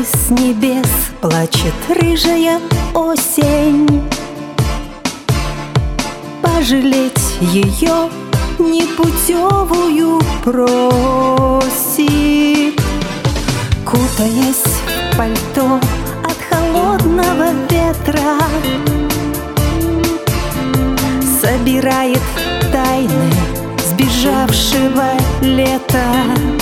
С небес плачет рыжая осень. Пожалеть ее непутевую просит. Кутаясь в пальто от холодного ветра Собирает тайны сбежавшего лета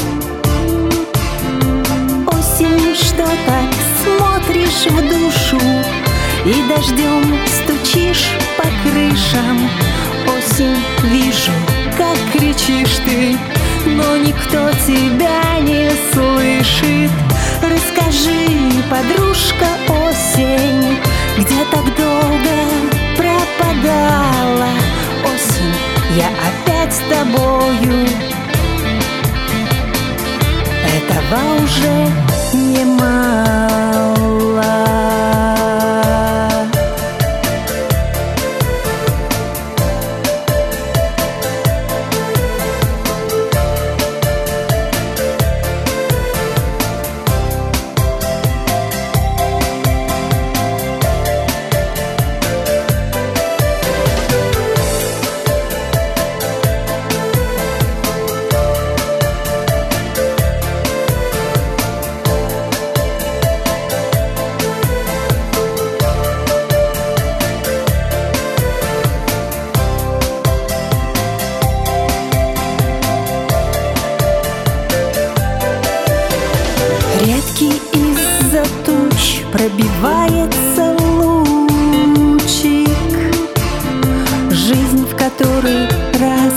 Осень, что так смотришь в душу И дождем стучишь по крышам. Осень, вижу, как кричишь ты Но никто тебя не слышит. Расскажи, подружка осень Где так долго пропадала? Осень Я опять с тобою. Этого уже немало Редкий из-за туч пробивается лучик. Жизнь в который раз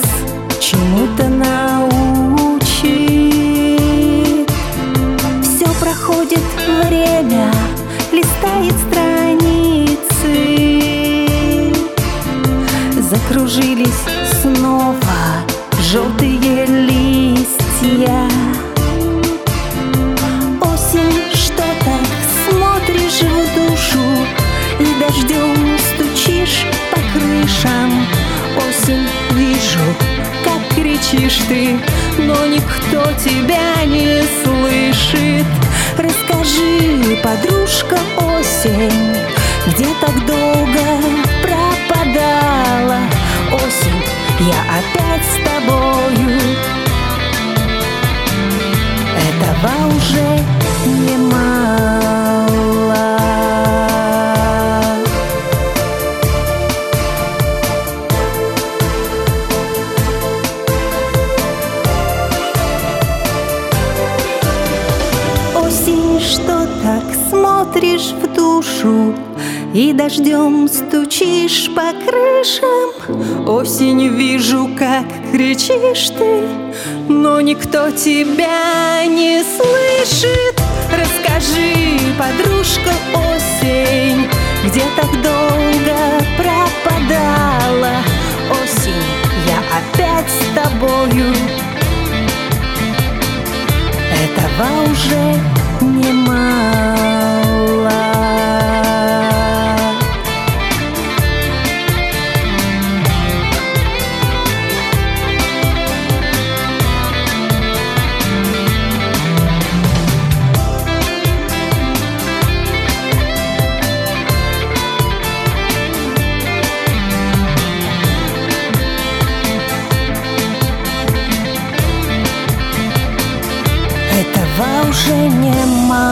чему-то научит. Все проходит время, листает страницы. Закружились снова желтые Осень, вижу, как кричишь ты Но никто тебя не слышит. Расскажи, подружка осень что так смотришь в душу и дождем стучишь по крышам. Осень вижу, как кричишь ты Но никто тебя не слышит. Расскажи, подружка осень Где так долго пропадала? Осень Я опять с тобою. Этого уже немало Этого уже немало.